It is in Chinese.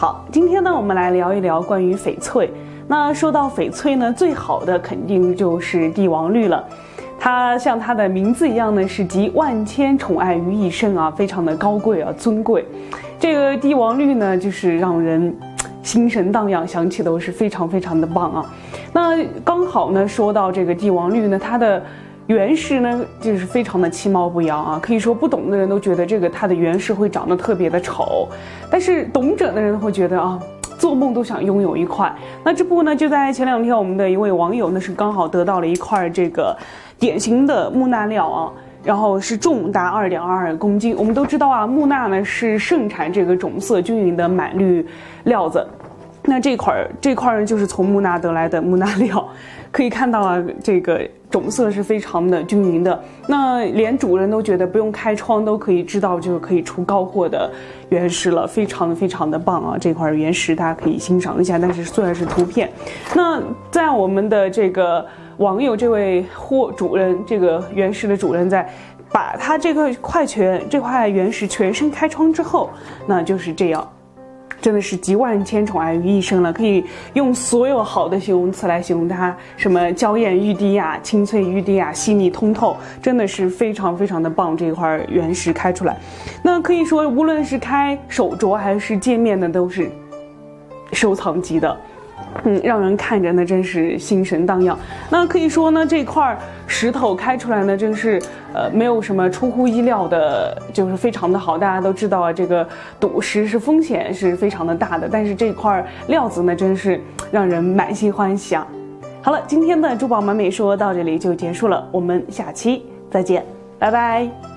好，今天呢，我们来聊一聊关于翡翠。那说到翡翠呢，最好的肯定就是帝王绿了。它像它的名字一样呢，是集万千宠爱于一身啊，非常的高贵啊，尊贵。这个帝王绿呢，就是让人心神荡漾，想起都是非常非常的棒啊。那刚好呢，说到这个帝王绿呢，它的原石呢，就是非常的其貌不扬啊，可以说不懂的人都觉得这个它的原石会长得特别的丑，但是懂者的人会觉得啊，做梦都想拥有一块。那这不呢，就在前两天，我们的一位网友呢是刚好得到了一块这个典型的木纳料啊，然后是重达二点二二公斤。我们都知道啊，木纳呢是盛产这个种色均匀的满绿料子。那这块这块呢，就是从木纳得来的木纳料，可以看到啊，这个种色是非常的均匀的。那连主人都觉得不用开窗都可以知道，就可以出高货的原石了，非常的非常的棒啊！这块原石大家可以欣赏一下，但是虽然是图片，那在我们的这个网友这位货主人，这个原石的主人在把他这个块全这块原石全身开窗之后，那就是这样。真的是集万千宠爱于一身了，可以用所有好的形容词来形容它，什么娇艳欲滴呀、清脆欲滴呀、细腻通透，真的是非常非常的棒。这块原石开出来，那可以说无论是开手镯还是戒面的，都是收藏级的。嗯，让人看着呢，真是心神荡漾。那可以说呢，这块石头开出来呢，真是呃，没有什么出乎意料的，就是非常的好。大家都知道啊，这个赌石是风险是非常的大的，但是这块料子呢，真是让人满心欢喜啊。好了，今天的珠宝满美说到这里就结束了，我们下期再见，拜拜。